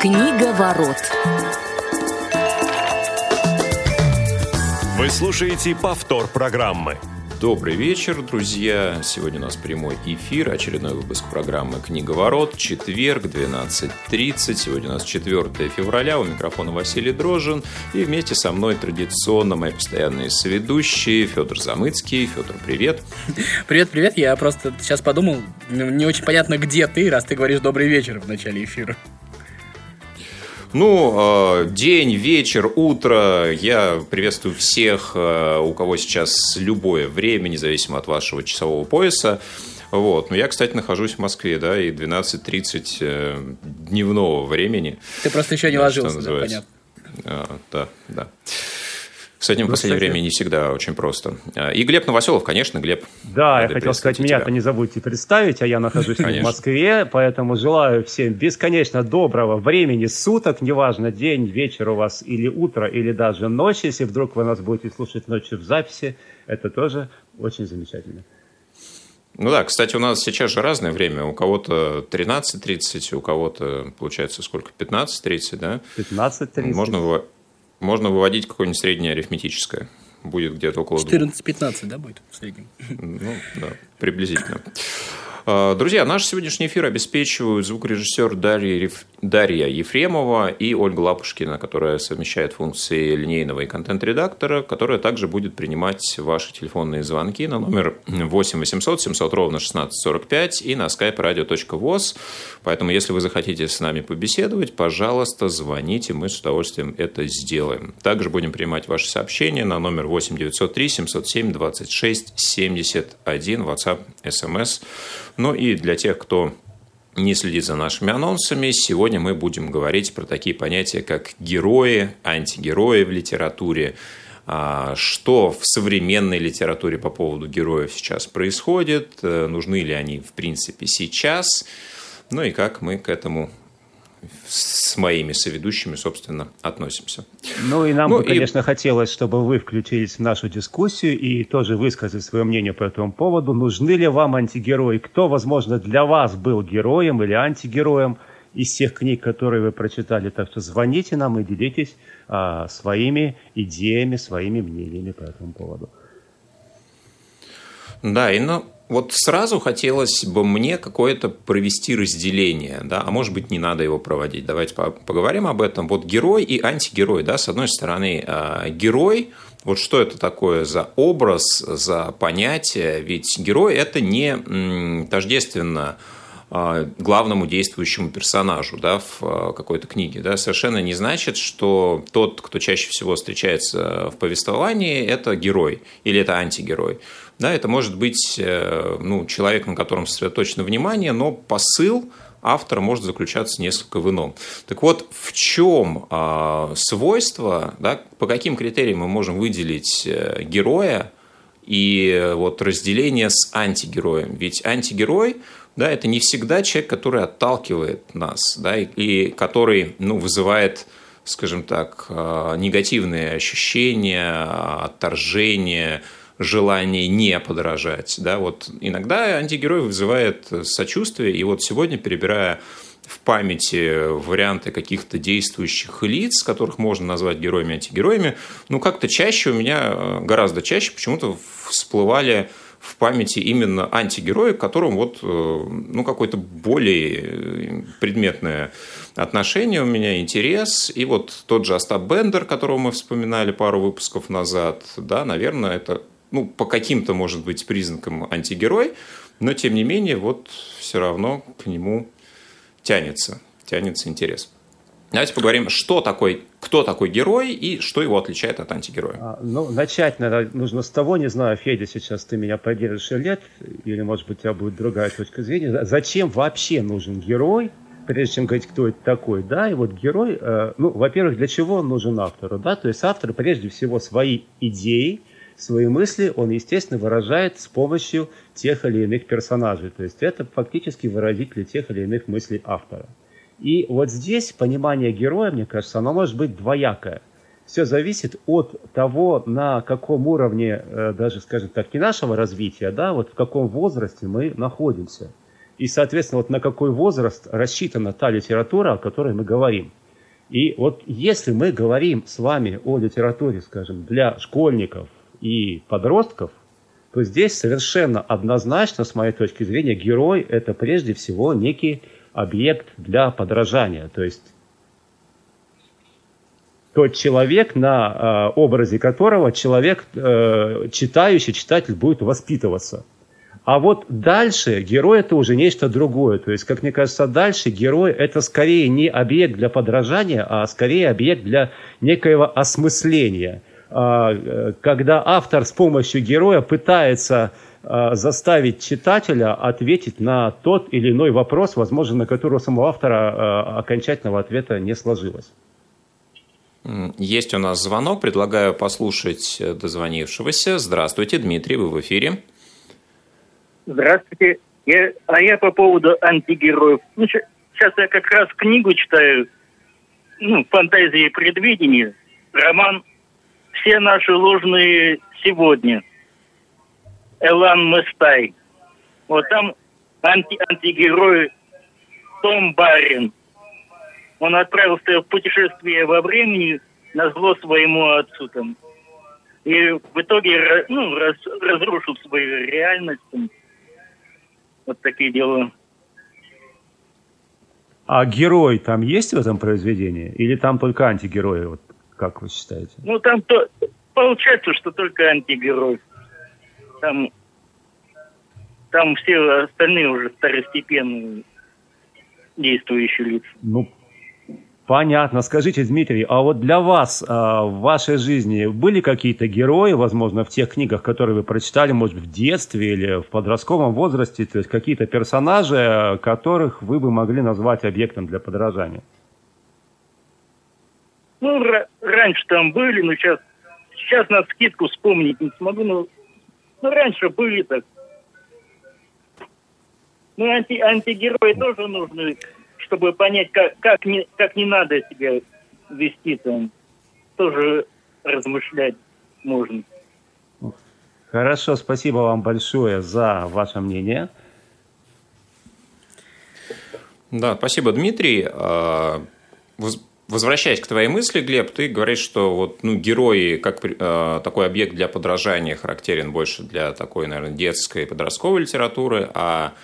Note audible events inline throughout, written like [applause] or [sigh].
Книга ворот. Вы слушаете повтор программы. Добрый вечер, друзья. Сегодня у нас прямой эфир, очередной выпуск программы «Книга ворот», четверг, 12.30. Сегодня у нас 4 февраля, у микрофона Василий Дрожин. И вместе со мной традиционно мои постоянные соведущие Федор Замыцкий. Федор, привет. Привет, привет. Я просто сейчас подумал, не очень понятно, где ты, раз ты говоришь «добрый вечер» в начале эфира. Ну, э, день, вечер, утро. Я приветствую всех, э, у кого сейчас любое время, независимо от вашего часового пояса. Вот. Но я, кстати, нахожусь в Москве, да, и 12.30 э, дневного времени. Ты просто еще не ложился, да, понятно. А, да, да. С этим в последнее время не всегда очень просто. А, и Глеб Новоселов, конечно, Глеб. Да, я хотел сказать, меня-то не забудьте представить, а я нахожусь [laughs] в Москве, поэтому желаю всем бесконечно доброго времени суток, неважно, день, вечер у вас или утро, или даже ночь, если вдруг вы нас будете слушать ночью в записи, это тоже очень замечательно. Ну да, кстати, у нас сейчас же разное время. У кого-то 13.30, у кого-то, получается, сколько? 15.30, да? 15.30. Можно можно выводить какое-нибудь среднее арифметическое. Будет где-то около 14-15, да, будет в среднем? Ну, да, приблизительно. А, друзья, наш сегодняшний эфир обеспечивают звукорежиссер Дарья, Дарья Ефремова и Ольга Лапушкина, которая совмещает функции линейного и контент-редактора, которая также будет принимать ваши телефонные звонки на номер 8 800 700 ровно 1645 и на skype radio.voz. Поэтому, если вы захотите с нами побеседовать, пожалуйста, звоните, мы с удовольствием это сделаем. Также будем принимать ваши сообщения на номер 8 903 707 26 71 WhatsApp, SMS. Ну и для тех, кто не следит за нашими анонсами, сегодня мы будем говорить про такие понятия, как герои, антигерои в литературе, а, что в современной литературе по поводу героев сейчас происходит, э, нужны ли они в принципе сейчас, ну и как мы к этому с моими соведущими, собственно, относимся. Ну и нам ну, бы, конечно, и... хотелось, чтобы вы включились в нашу дискуссию и тоже высказали свое мнение по этому поводу. Нужны ли вам антигерои? Кто, возможно, для вас был героем или антигероем из всех книг, которые вы прочитали? Так что звоните нам и делитесь а, своими идеями, своими мнениями по этому поводу. Да, и ну, вот сразу хотелось бы мне какое-то провести разделение, да, а может быть не надо его проводить. Давайте поговорим об этом. Вот герой и антигерой, да, с одной стороны, а, герой, вот что это такое за образ, за понятие, ведь герой это не тождественно а, главному действующему персонажу да, в а, какой-то книге. Да, совершенно не значит, что тот, кто чаще всего встречается в повествовании, это герой или это антигерой. Да, это может быть э, ну, человек, на котором сосредоточено внимание, но посыл автора может заключаться несколько в ином. Так вот, в чем э, свойство, да, по каким критериям мы можем выделить э, героя и вот разделение с антигероем? Ведь антигерой да, это не всегда человек, который отталкивает нас, да, и, и который ну, вызывает скажем так, э, негативные ощущения, отторжение, желание не подражать. Да? Вот иногда антигерой вызывает сочувствие, и вот сегодня, перебирая в памяти варианты каких-то действующих лиц, которых можно назвать героями антигероями, ну, как-то чаще у меня, гораздо чаще почему-то всплывали в памяти именно антигерои, к которым вот, э, ну, какое-то более предметное отношение у меня, интерес. И вот тот же Остап Бендер, которого мы вспоминали пару выпусков назад, да, наверное, это ну, по каким-то, может быть, признакам антигерой, но, тем не менее, вот все равно к нему тянется, тянется интерес. Давайте поговорим, что такой, кто такой герой и что его отличает от антигероя. А, ну, начать наверное, нужно с того, не знаю, Федя, сейчас ты меня поддержишь лет, или, может быть, у тебя будет другая точка зрения. Зачем вообще нужен герой, прежде чем говорить, кто это такой, да, и вот герой, э, ну, во-первых, для чего он нужен автору, да, то есть автор прежде всего свои идеи, свои мысли он, естественно, выражает с помощью тех или иных персонажей. То есть это фактически выразители тех или иных мыслей автора. И вот здесь понимание героя, мне кажется, оно может быть двоякое. Все зависит от того, на каком уровне, э, даже, скажем так, не нашего развития, да, вот в каком возрасте мы находимся. И, соответственно, вот на какой возраст рассчитана та литература, о которой мы говорим. И вот если мы говорим с вами о литературе, скажем, для школьников и подростков, то здесь совершенно однозначно, с моей точки зрения, герой – это прежде всего некий объект для подражания. То есть тот человек, на э, образе которого человек, э, читающий, читатель будет воспитываться. А вот дальше герой это уже нечто другое. То есть, как мне кажется, дальше герой это скорее не объект для подражания, а скорее объект для некоего осмысления. А, когда автор с помощью героя пытается а, заставить читателя ответить на тот или иной вопрос, возможно, на который у самого автора а, окончательного ответа не сложилось. Есть у нас звонок, предлагаю послушать дозвонившегося. Здравствуйте, Дмитрий, вы в эфире. Здравствуйте. Я, а я по поводу антигероев. Ну, сейчас я как раз книгу читаю, ну, «Фантазии и предвидения», роман «Все наши ложные сегодня». Элан Местай. Вот там анти антигерой Том Барин. Он отправился в путешествие во времени на зло своему отцу там. И в итоге ну, раз, разрушил свою реальность. Там. Вот такие дела. А герой там есть в этом произведении? Или там только антигерои? Вот как вы считаете? Ну, там то, получается, что только антигерой. Там, там все остальные уже второстепенные действующие лица. Ну, Понятно. Скажите, Дмитрий, а вот для вас а, в вашей жизни были какие-то герои, возможно, в тех книгах, которые вы прочитали, может в детстве или в подростковом возрасте, то есть какие-то персонажи, которых вы бы могли назвать объектом для подражания? Ну, раньше там были, но сейчас, сейчас на скидку вспомнить не смогу, но, но раньше были так. Ну, анти, антигерои тоже нужны чтобы понять, как, как, не, как не надо себя вести там, тоже размышлять можно. Хорошо, спасибо вам большое за ваше мнение. Да, спасибо, Дмитрий. Возвращаясь к твоей мысли, Глеб, ты говоришь, что вот, ну, герои как э, такой объект для подражания характерен больше для такой, наверное, детской подростковой литературы, а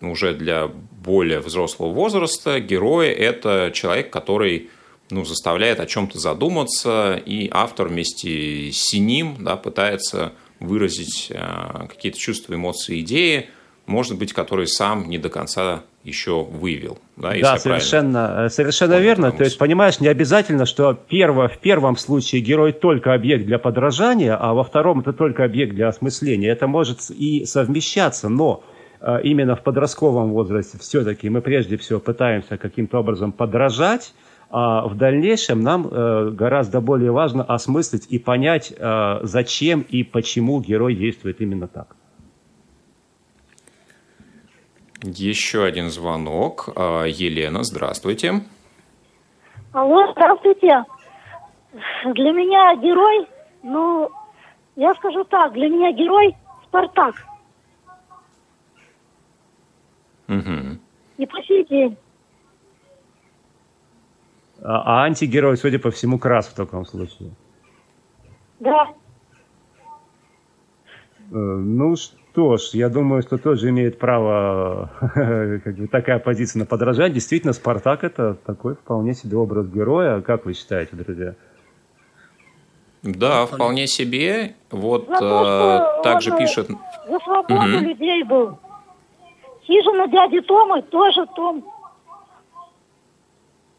уже для более взрослого возраста герой – это человек, который ну, заставляет о чем-то задуматься, и автор вместе с ним да, пытается выразить э, какие-то чувства, эмоции, идеи, может быть, которые сам не до конца еще вывел. Да, да совершенно, э, совершенно верно. То есть, понимаешь, не обязательно, что перво, в первом случае герой только объект для подражания, а во втором это только объект для осмысления. Это может и совмещаться, но а, именно в подростковом возрасте все-таки мы прежде всего пытаемся каким-то образом подражать, а в дальнейшем нам э, гораздо более важно осмыслить и понять, э, зачем и почему герой действует именно так. Еще один звонок. А, Елена, здравствуйте. Алло, здравствуйте. Для меня герой, ну, я скажу так, для меня герой Спартак. Угу. И по сей день. А, а антигерой, судя по всему, крас в таком случае. Да. Э, ну что ж, я думаю, что тоже имеет право [laughs] как бы, такая позиция на подражание. Действительно, Спартак это такой вполне себе образ героя. Как вы считаете, друзья? Да, вполне себе. Вот э, также пишет... За свободу угу. людей был. Хижина дяди Тома тоже Том.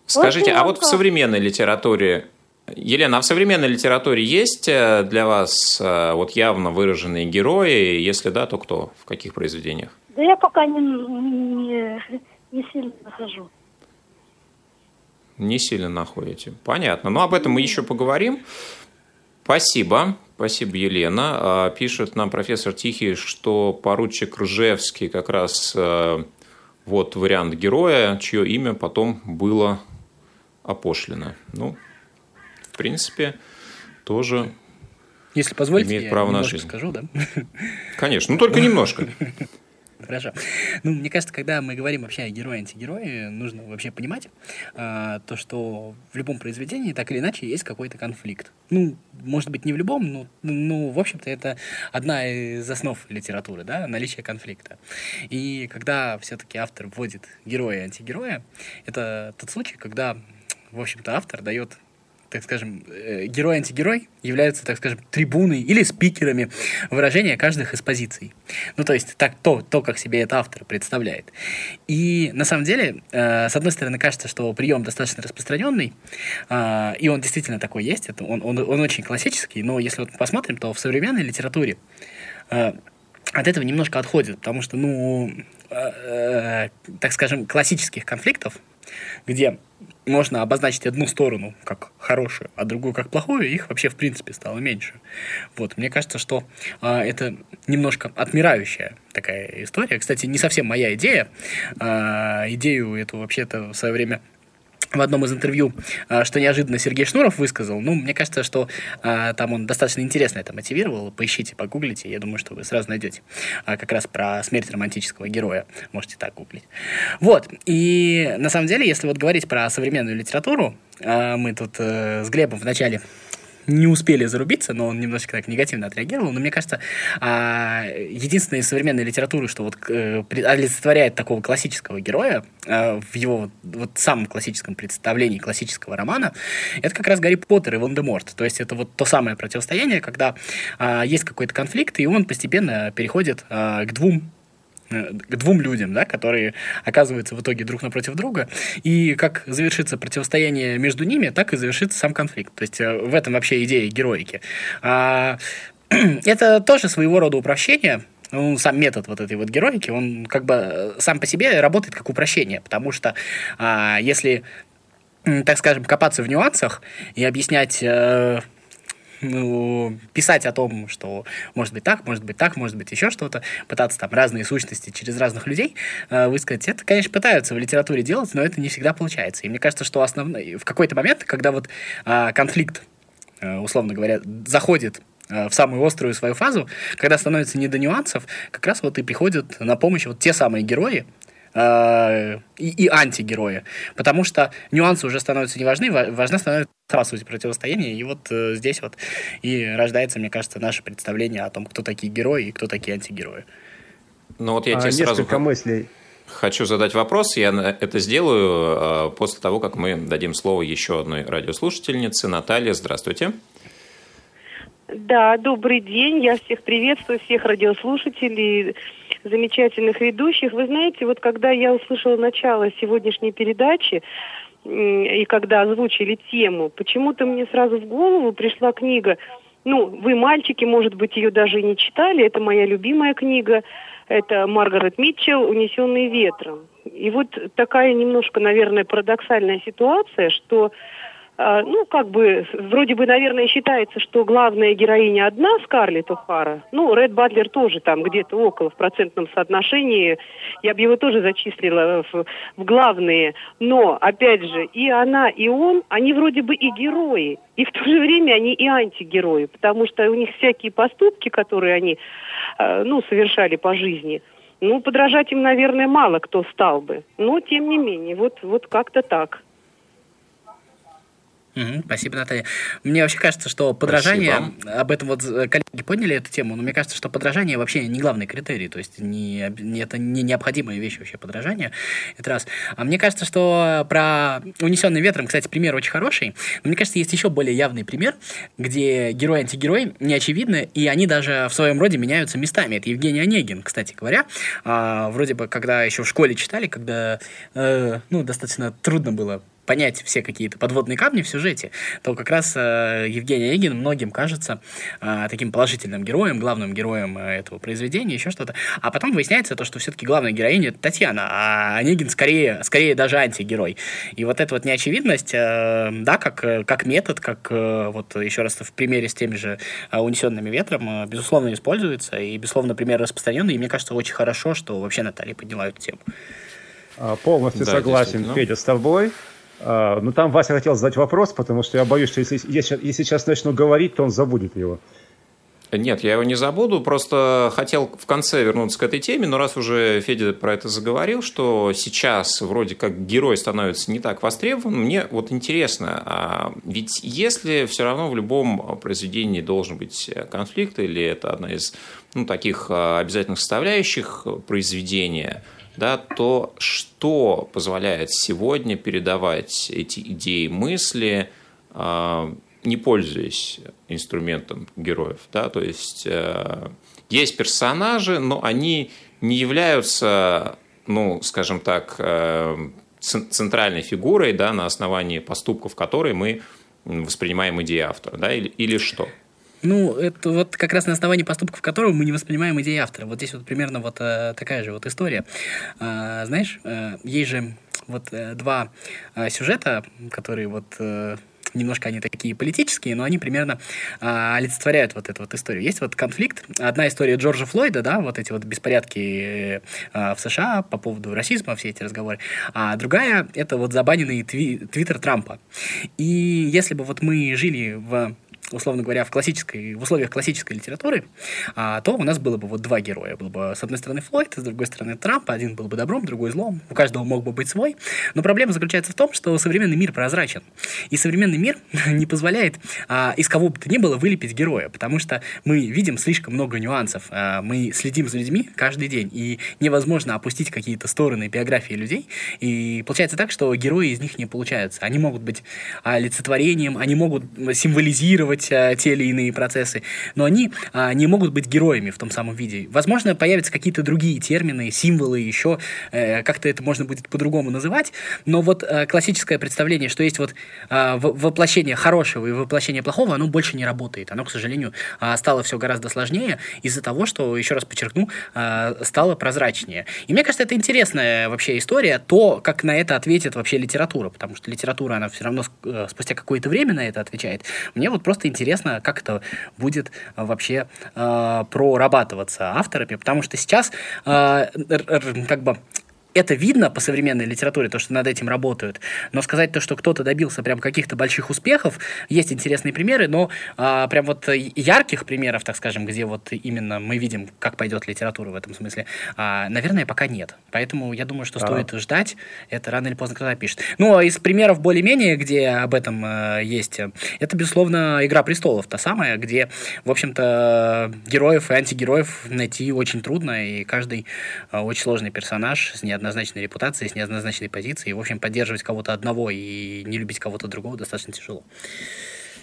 Скажите, а вот в современной литературе, Елена, а в современной литературе есть э, для вас э, вот явно выраженные герои? Если да, то кто? В каких произведениях? Да я пока не, не, не сильно нахожу. Не сильно находите. Понятно. Но об этом мы еще поговорим. Спасибо. Спасибо, Елена. А, пишет нам профессор Тихий, что поручик Ржевский как раз э, вот вариант героя, чье имя потом было опошлено. Ну, принципе, тоже Если позволите, имеет право я на жизнь. скажу, да? Конечно, ну только немножко. хорошо. Ну, мне кажется, когда мы говорим вообще о герое-антигерое, нужно вообще понимать а, то, что в любом произведении так или иначе есть какой-то конфликт. Ну, может быть, не в любом, но, ну, в общем-то, это одна из основ литературы, да, наличие конфликта. И когда все-таки автор вводит героя и антигероя, это тот случай, когда, в общем-то, автор дает так скажем, э, герой-антигерой являются, так скажем, трибуной или спикерами выражения каждых из позиций. Ну, то есть так, то, то, как себе это автор представляет. И на самом деле, э, с одной стороны, кажется, что прием достаточно распространенный, э, и он действительно такой есть, это, он, он, он очень классический, но если вот посмотрим, то в современной литературе э, от этого немножко отходит, потому что, ну, э, э, так скажем, классических конфликтов, где можно обозначить одну сторону как хорошую, а другую как плохую, их вообще в принципе стало меньше. Вот, мне кажется, что э, это немножко отмирающая такая история. Кстати, не совсем моя идея. Э, идею эту вообще-то в свое время в одном из интервью, а, что неожиданно Сергей Шнуров высказал. Ну, мне кажется, что а, там он достаточно интересно это мотивировал. Поищите, погуглите, я думаю, что вы сразу найдете. А, как раз про смерть романтического героя. Можете так гуглить. Вот. И на самом деле, если вот говорить про современную литературу, мы тут а, с Глебом в начале не успели зарубиться, но он немножечко так негативно отреагировал. Но мне кажется, а, единственная из современной литературы, что вот э, олицетворяет такого классического героя а, в его вот самом классическом представлении классического романа, это как раз Гарри Поттер и Волан-де-Морт. То есть это вот то самое противостояние, когда а, есть какой-то конфликт, и он постепенно переходит к двум к двум людям, да, которые оказываются в итоге друг напротив друга, и как завершится противостояние между ними, так и завершится сам конфликт. То есть э, в этом вообще идея героики. А, [clears throat] это тоже своего рода упрощение, ну, сам метод вот этой вот героики, он как бы э, сам по себе работает как упрощение, потому что а, если так скажем, копаться в нюансах и объяснять ну, писать о том, что может быть так, может быть так, может быть еще что-то, пытаться там разные сущности через разных людей э, высказать, это, конечно, пытаются в литературе делать, но это не всегда получается. И мне кажется, что основной, в какой-то момент, когда вот э, конфликт, э, условно говоря, заходит э, в самую острую свою фазу, когда становится не до нюансов, как раз вот и приходят на помощь вот те самые герои, э, и, и антигерои. Потому что нюансы уже становятся не важны, важна становится сама суть противостояния. И вот э, здесь вот и рождается, мне кажется, наше представление о том, кто такие герои и кто такие антигерои. Ну вот я а, тебе сразу... мыслей. Хочу задать вопрос. Я это сделаю э, после того, как мы дадим слово еще одной радиослушательнице. Наталья, здравствуйте. Да, добрый день. Я всех приветствую, всех радиослушателей, замечательных ведущих. Вы знаете, вот когда я услышала начало сегодняшней передачи, и когда озвучили тему, почему-то мне сразу в голову пришла книга, ну, вы, мальчики, может быть, ее даже и не читали, это моя любимая книга, это Маргарет Митчелл «Унесенный ветром». И вот такая немножко, наверное, парадоксальная ситуация, что ну, как бы, вроде бы, наверное, считается, что главная героиня одна, Скарлетт О'Хара. Ну, Ред Батлер тоже там где-то около в процентном соотношении. Я бы его тоже зачислила в, в главные. Но, опять же, и она, и он, они вроде бы и герои. И в то же время они и антигерои, потому что у них всякие поступки, которые они, э, ну, совершали по жизни, ну, подражать им, наверное, мало кто стал бы. Но, тем не менее, вот, вот как-то так. Угу, спасибо, Наталья. Мне вообще кажется, что подражание, спасибо. об этом вот коллеги подняли эту тему, но мне кажется, что подражание вообще не главный критерий, то есть не, не, это не необходимая вещь вообще подражание, это раз. А мне кажется, что про «Унесенный ветром», кстати, пример очень хороший, но мне кажется, есть еще более явный пример, где герой и антигерой не очевидны, и они даже в своем роде меняются местами. Это Евгений Онегин, кстати говоря. А, вроде бы, когда еще в школе читали, когда э, ну, достаточно трудно было понять все какие-то подводные камни в сюжете, то как раз э, Евгений Онегин многим кажется э, таким положительным героем, главным героем э, этого произведения, еще что-то. А потом выясняется то, что все-таки главная героиня это Татьяна, а Онегин скорее, скорее даже антигерой. И вот эта вот неочевидность, э, да, как, как метод, как э, вот еще раз в примере с теми же э, унесенными ветром, э, безусловно, используется, и, безусловно, пример распространенный, и мне кажется, очень хорошо, что вообще Наталья подняла эту тему. А, полностью да, согласен, Федя, с тобой. А, ну, там Вася хотел задать вопрос, потому что я боюсь, что если, если, если сейчас начну говорить, то он забудет его. Нет, я его не забуду, просто хотел в конце вернуться к этой теме, но раз уже Федя про это заговорил, что сейчас вроде как герой становится не так востребован, мне вот интересно, а ведь если все равно в любом произведении должен быть конфликт, или это одна из ну, таких а, обязательных составляющих произведения, да, то что позволяет сегодня передавать эти идеи, мысли, а, не пользуясь инструментом героев. Да? То есть э, есть персонажи, но они не являются, ну, скажем так, э, центральной фигурой, да, на основании поступков которой мы воспринимаем идеи автора, да, или, или что? Ну, это вот как раз на основании поступков которого мы не воспринимаем идеи автора. Вот здесь вот примерно вот э, такая же вот история. А, знаешь, э, есть же вот э, два э, сюжета, которые вот э, немножко они такие политические, но они примерно а, олицетворяют вот эту вот историю. Есть вот конфликт. Одна история Джорджа Флойда, да, вот эти вот беспорядки а, в США по поводу расизма, все эти разговоры. А другая — это вот забаненный тви твиттер Трампа. И если бы вот мы жили в условно говоря, в, классической, в условиях классической литературы, а, то у нас было бы вот два героя. Был бы, с одной стороны, Флойд, с другой стороны, Трамп. Один был бы добром, другой злом. У каждого мог бы быть свой. Но проблема заключается в том, что современный мир прозрачен. И современный мир [laughs] не позволяет а, из кого бы то ни было вылепить героя, потому что мы видим слишком много нюансов. А, мы следим за людьми каждый день, и невозможно опустить какие-то стороны биографии людей. И получается так, что герои из них не получаются. Они могут быть олицетворением, они могут символизировать контролировать а, те или иные процессы, но они а, не могут быть героями в том самом виде. Возможно, появятся какие-то другие термины, символы, еще э, как-то это можно будет по-другому называть, но вот э, классическое представление, что есть вот э, воплощение хорошего и воплощение плохого, оно больше не работает. Оно, к сожалению, э, стало все гораздо сложнее из-за того, что, еще раз подчеркну, э, стало прозрачнее. И мне кажется, это интересная вообще история, то, как на это ответит вообще литература, потому что литература, она все равно э, спустя какое-то время на это отвечает. Мне вот просто интересно, как это будет э, вообще э, прорабатываться авторами, потому что сейчас э, как бы это видно по современной литературе, то, что над этим работают. Но сказать то, что кто-то добился прям каких-то больших успехов, есть интересные примеры, но а, прям вот ярких примеров, так скажем, где вот именно мы видим, как пойдет литература в этом смысле, а, наверное, пока нет. Поэтому я думаю, что а. стоит ждать, это рано или поздно кто-то пишет. Ну, а из примеров более-менее, где об этом э, есть, это, безусловно, «Игра престолов», та самая, где, в общем-то, героев и антигероев найти очень трудно, и каждый э, очень сложный персонаж с неоднозначной неоднозначной репутацией, с неоднозначной позицией. В общем, поддерживать кого-то одного и не любить кого-то другого достаточно тяжело.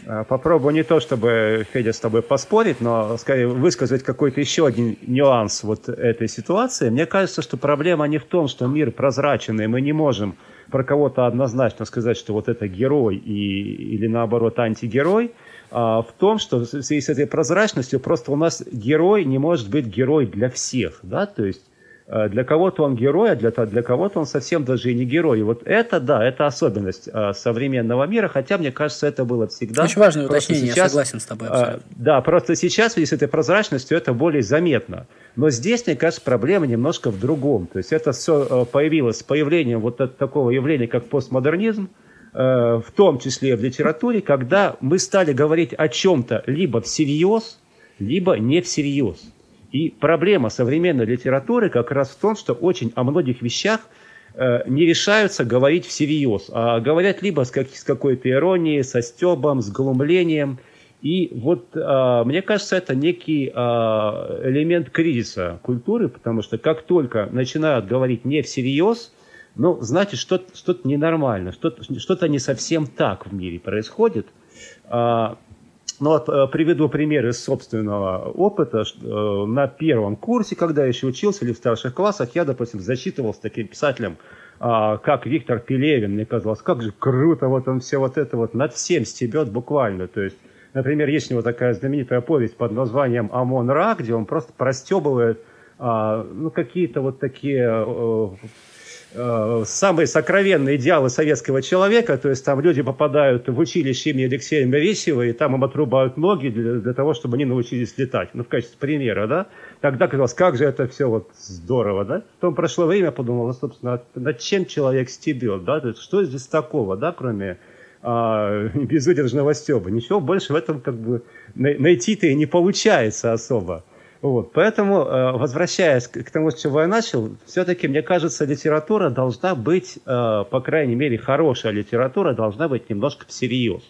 А, попробую не то, чтобы, Федя, с тобой поспорить, но скорее высказать какой-то еще один нюанс вот этой ситуации. Мне кажется, что проблема не в том, что мир прозрачен, и мы не можем про кого-то однозначно сказать, что вот это герой и, или наоборот антигерой, а в том, что в связи с этой прозрачностью просто у нас герой не может быть герой для всех. Да? То есть для кого-то он герой, а для, для кого-то он совсем даже и не герой. И вот это, да, это особенность э, современного мира, хотя, мне кажется, это было всегда. Очень важное уточнение, сейчас, я согласен с тобой. Э, абсолютно. Да, просто сейчас с этой прозрачностью это более заметно. Но здесь, мне кажется, проблема немножко в другом. То есть это все появилось с появлением вот такого явления, как постмодернизм, в том числе в литературе, когда мы стали говорить о чем-то либо всерьез, либо не всерьез. И проблема современной литературы как раз в том, что очень о многих вещах э, не решаются говорить всерьез, а говорят либо с, как, с какой-то иронией, со стебом, с глумлением. И вот э, мне кажется, это некий э, элемент кризиса культуры, потому что как только начинают говорить не всерьез, ну, значит, что-то что ненормально, что-то что не совсем так в мире происходит. А, ну вот э, приведу пример из собственного опыта. Э, на первом курсе, когда я еще учился, или в старших классах, я, допустим, зачитывал с таким писателем, а, как Виктор Пелевин. Мне казалось, как же круто, вот он все вот это вот над всем стебет буквально. То есть, например, есть у него такая знаменитая повесть под названием «Амон-Ра», где он просто простебывает а, ну, какие-то вот такие Э, самые сокровенные идеалы советского человека, то есть там люди попадают в училище имени Алексея Мересева, и там им отрубают ноги для, для того, чтобы они научились летать. Ну, в качестве примера, да. Тогда казалось, как же это все вот здорово, да. Потом прошло время, подумал, ну, собственно, над чем человек стебет, да, то есть что здесь такого, да, кроме а, [laughs] безудержного стеба. Ничего больше в этом как бы найти-то и не получается особо. Вот. Поэтому, э, возвращаясь к тому, с чего я начал, все-таки, мне кажется, литература должна быть, э, по крайней мере, хорошая литература должна быть немножко всерьез.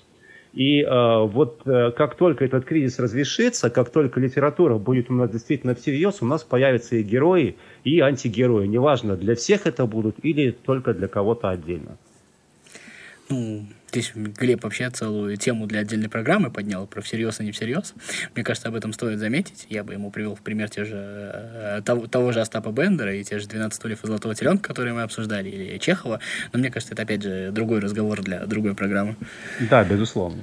И э, вот как только этот кризис разрешится, как только литература будет у нас действительно всерьез, у нас появятся и герои, и антигерои. Неважно, для всех это будут или только для кого-то отдельно. Ну, Здесь Глеб вообще целую тему для отдельной программы поднял про всерьез и не всерьез. Мне кажется, об этом стоит заметить. Я бы ему привел в пример те же, э, того, того же Остапа Бендера и те же «12 стульев и золотого теленка», которые мы обсуждали, или Чехова. Но мне кажется, это, опять же, другой разговор для другой программы. Да, безусловно.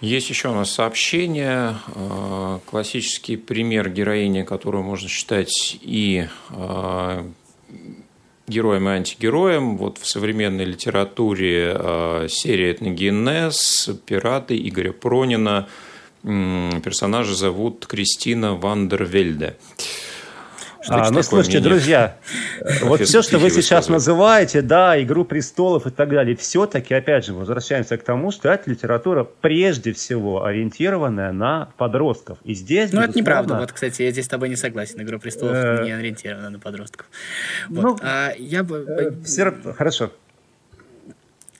Есть еще у нас сообщение. Э, классический пример героини, которую можно считать и э, героем и антигероем. Вот в современной литературе э, серия «Этногенез», «Пираты» Игоря Пронина. Персонажа зовут Кристина Вандервельде. Что а, ну, слушайте, мнение? друзья, [laughs] вот все, что вы сейчас называете, да, «Игру престолов» и так далее, все-таки, опять же, возвращаемся к тому, что это литература прежде всего ориентированная на подростков. И здесь, Ну, это неправда. Вот, кстати, я здесь с тобой не согласен. «Игра престолов» э, не ориентирована на подростков. Вот. Ну, а я бы... Э, хорошо.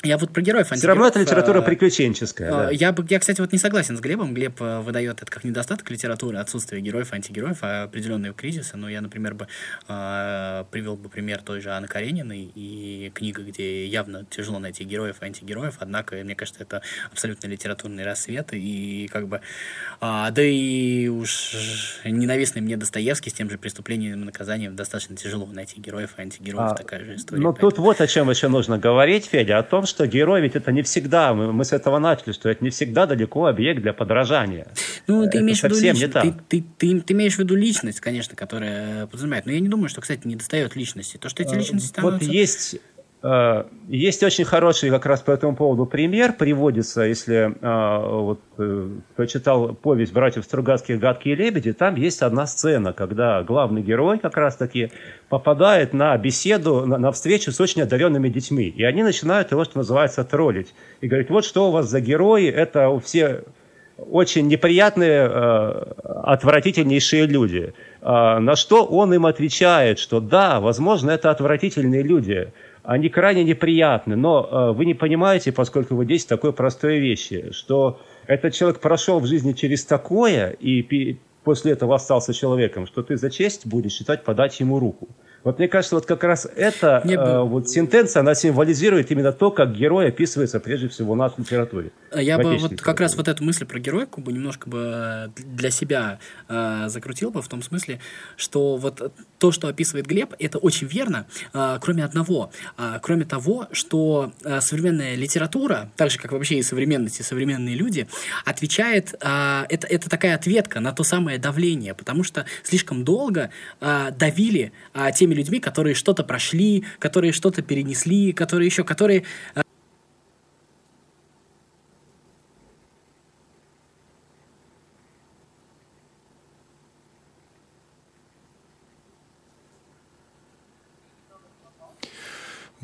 Я вот про героев Все равно это литература э, приключенческая. Э, да. Я, я, кстати, вот не согласен с Глебом. Глеб э, выдает это как недостаток литературы, отсутствие героев, антигероев, а определенные кризисы. Но я, например, бы э, привел бы пример той же Анны Карениной и книга, где явно тяжело найти героев антигероев, однако, мне кажется, это абсолютно литературный рассвет. И как бы... А, да и уж ненавистный мне Достоевский с тем же преступлением и наказанием достаточно тяжело найти героев и антигероев. А, такая же история. Ну, тут вот о чем еще нужно говорить, Федя, о том, что герой ведь это не всегда, мы, мы с этого начали, что это не всегда далеко объект для подражания. Ну, ты имеешь, в виду лич... ты, ты, ты, ты имеешь в виду личность, конечно, которая подразумевает. Но я не думаю, что, кстати, не достает личности. То, что эти а, личности становятся... Вот есть Э, есть очень хороший как раз по этому поводу пример, приводится, если э, вот, э, кто читал повесть братьев Стругацких «Гадкие лебеди», там есть одна сцена, когда главный герой как раз-таки попадает на беседу, на, на встречу с очень одаренными детьми. И они начинают его, что называется, троллить. И говорят, вот что у вас за герои, это все очень неприятные, отвратительнейшие люди. На что он им отвечает, что да, возможно, это отвратительные люди, они крайне неприятны. Но э, вы не понимаете, поскольку вы здесь такой простой вещи, что этот человек прошел в жизни через такое и после этого остался человеком, что ты за честь будешь считать подать ему руку. Вот мне кажется, вот как раз эта э, вот сентенция, она символизирует именно то, как герой описывается прежде всего у нас в литературе. А я бы вот как раз вот эту мысль про героику бы немножко бы для себя э, закрутил бы в том смысле, что вот то, что описывает Глеб, это очень верно, э, кроме одного. Э, кроме того, что э, современная литература, так же, как вообще и современность, и современные люди, отвечает, э, это, это такая ответка на то самое давление, потому что слишком долго э, давили э, теми людьми, которые что-то прошли, которые что-то перенесли, которые еще, которые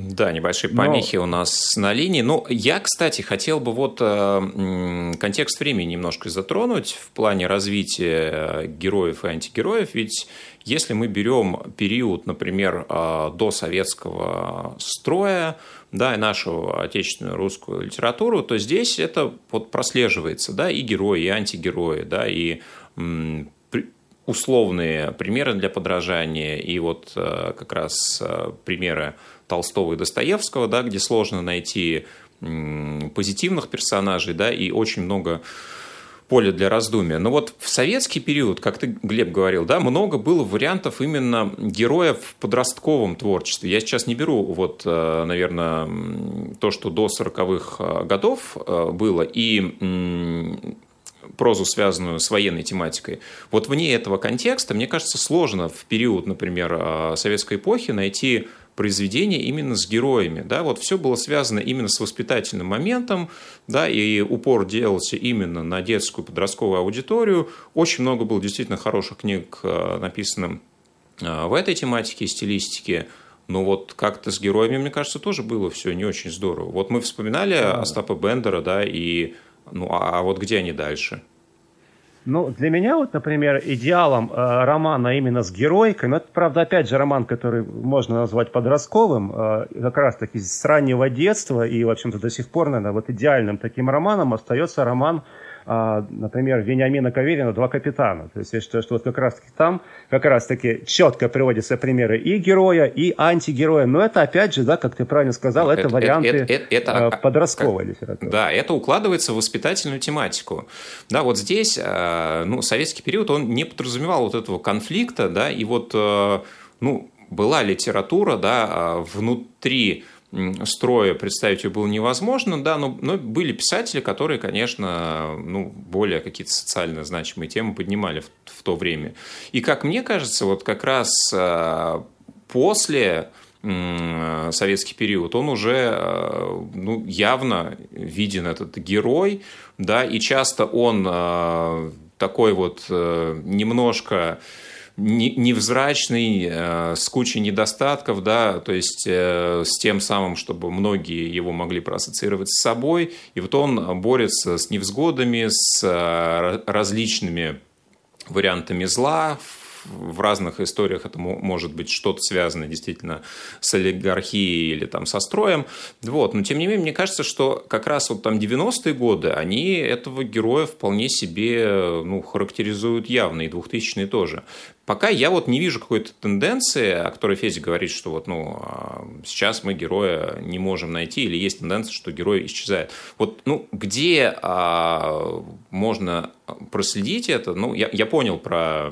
Да, небольшие помехи Но... у нас на линии. Ну, я, кстати, хотел бы вот э, контекст времени немножко затронуть в плане развития героев и антигероев. Ведь если мы берем период, например, э, до советского строя, да, и нашу отечественную русскую литературу, то здесь это вот прослеживается, да, и герои, и антигерои, да, и условные примеры для подражания, и вот э, как раз примеры Толстого и Достоевского, да, где сложно найти позитивных персонажей, да, и очень много поля для раздумия. Но вот в советский период, как ты, Глеб, говорил, да, много было вариантов именно героев в подростковом творчестве. Я сейчас не беру, вот, э, наверное, то, что до 40-х э, годов э, было, и прозу, связанную с военной тематикой. Вот вне этого контекста, мне кажется, сложно в период, например, советской эпохи найти произведения именно с героями. Да? Вот все было связано именно с воспитательным моментом, да, и упор делался именно на детскую подростковую аудиторию. Очень много было действительно хороших книг э, написано э, в этой тематике и стилистике. но вот как-то с героями, мне кажется, тоже было все не очень здорово. Вот мы вспоминали Остапа Бендера, да, и ну а вот где они дальше? Ну, для меня вот, например, идеалом э, романа именно с геройкой, но это, правда, опять же, роман, который можно назвать подростковым, э, как раз-таки с раннего детства и, в общем-то, до сих пор, наверное, вот идеальным таким романом остается роман например, Вениамина Каверина «Два капитана». То есть я считаю, что вот как раз-таки там как раз-таки четко приводятся примеры и героя, и антигероя. Но это, опять же, да, как ты правильно сказал, это, это варианты это, это, это, а, подростковой как, литературы. Да, это укладывается в воспитательную тематику. Да, вот здесь, а, ну, советский период, он не подразумевал вот этого конфликта, да, и вот, ну, была литература, да, внутри строя представить ее было невозможно, да, но, но были писатели, которые, конечно, ну, более какие-то социально значимые темы поднимали в, в то время. И, как мне кажется, вот как раз а, после советский период, он уже а, ну, явно виден этот герой, да, и часто он а, такой вот э, немножко невзрачный, э, с кучей недостатков, да, то есть э, с тем самым, чтобы многие его могли проассоциировать с собой. И вот он борется с невзгодами, с э, различными вариантами зла, в разных историях это может быть что-то связано действительно с олигархией или там со строем. Вот. Но тем не менее, мне кажется, что как раз вот там 90-е годы, они этого героя вполне себе ну, характеризуют явно, и 2000-е тоже. Пока я вот не вижу какой-то тенденции, о которой Федя говорит, что вот, ну, а, сейчас мы героя не можем найти, или есть тенденция, что герой исчезает. Вот, ну, где а, можно проследить это? Ну, я, я понял про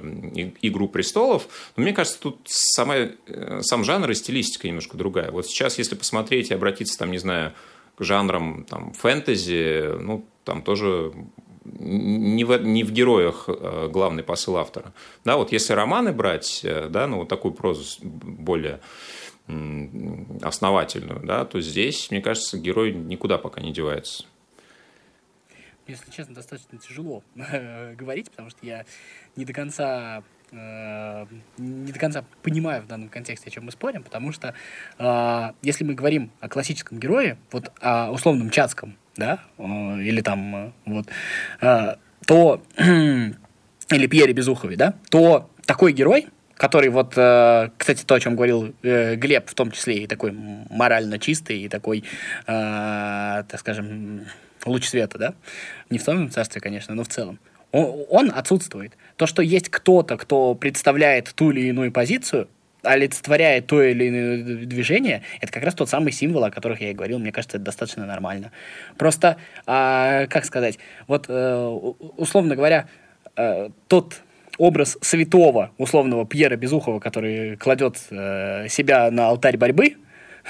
«Игру престолов», но мне кажется, тут сама, э, сам жанр и стилистика немножко другая. Вот сейчас, если посмотреть и обратиться, там, не знаю, к жанрам там, фэнтези, ну, там тоже не в, не в героях э, главный посыл автора. Да, вот если романы брать, э, да, ну вот такую прозу более основательную, да, то здесь, мне кажется, герой никуда пока не девается. Если честно, достаточно тяжело говорить, потому что я не до конца э, не до конца понимаю в данном контексте, о чем мы спорим, потому что э, если мы говорим о классическом герое, вот о условном Чацком, да, э, или там э, вот, э, то, [clears throat] или Пьере Безухове, да, то такой герой, который вот, кстати, то, о чем говорил Глеб, в том числе и такой морально чистый, и такой, так скажем, луч света, да, не в том царстве, конечно, но в целом, он, он отсутствует. То, что есть кто-то, кто представляет ту или иную позицию, олицетворяет то или иное движение, это как раз тот самый символ, о которых я и говорил. Мне кажется, это достаточно нормально. Просто, а, как сказать, вот э, условно говоря, э, тот образ святого, условного Пьера Безухова, который кладет э, себя на алтарь борьбы,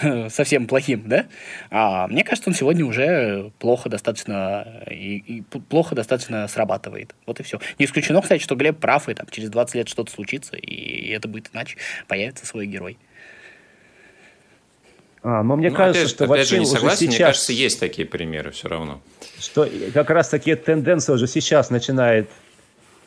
[laughs] совсем плохим, да? А мне кажется, он сегодня уже плохо достаточно и, и плохо достаточно срабатывает. Вот и все. Не исключено, кстати, что Глеб прав, и там через 20 лет что-то случится, и это будет иначе, появится свой герой. А, но мне ну, кажется, опять, что опять вообще же не согласен, уже сейчас... Мне кажется, есть такие примеры все равно. Что как раз такие тенденции уже сейчас начинает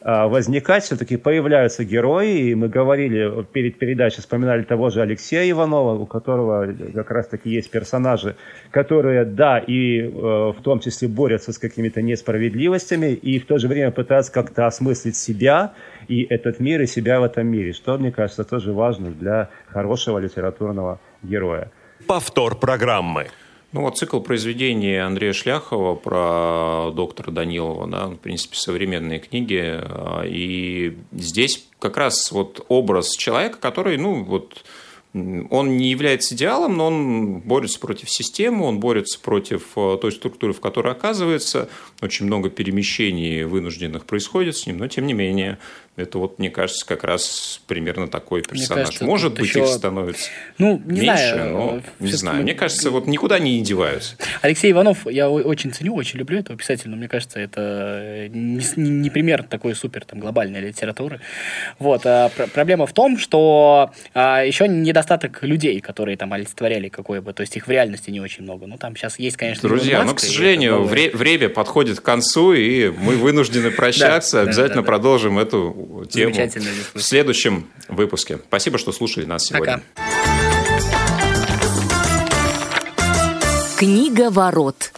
возникать, все-таки появляются герои, и мы говорили перед передачей, вспоминали того же Алексея Иванова, у которого как раз-таки есть персонажи, которые, да, и э, в том числе борются с какими-то несправедливостями, и в то же время пытаются как-то осмыслить себя и этот мир, и себя в этом мире, что, мне кажется, тоже важно для хорошего литературного героя. Повтор программы. Ну вот цикл произведений Андрея Шляхова про доктора Данилова, да, в принципе, современные книги. А, и здесь как раз вот образ человека, который, ну, вот он не является идеалом, но он борется против системы, он борется против э, той структуры, в которой оказывается. Очень много перемещений вынужденных происходит с ним, но тем не менее это вот, мне кажется, как раз примерно такой персонаж. Кажется, Может быть, еще... их становится ну, не меньше, знаю, но не знаю. Мы... Мне кажется, вот никуда не деваются. Алексей Иванов, я очень ценю, очень люблю этого писателя, но мне кажется, это не, не пример такой супер там, глобальной литературы. Вот. А, проблема в том, что а, еще недостаток людей, которые там олицетворяли какое бы, то есть их в реальности не очень много. Ну, там сейчас есть, конечно, Друзья, ну, к сожалению, вре- время подходит к концу, и мы вынуждены [laughs] прощаться. Обязательно продолжим эту тему в следующем выпуске. Спасибо, что слушали нас сегодня. Пока. Книга ворот.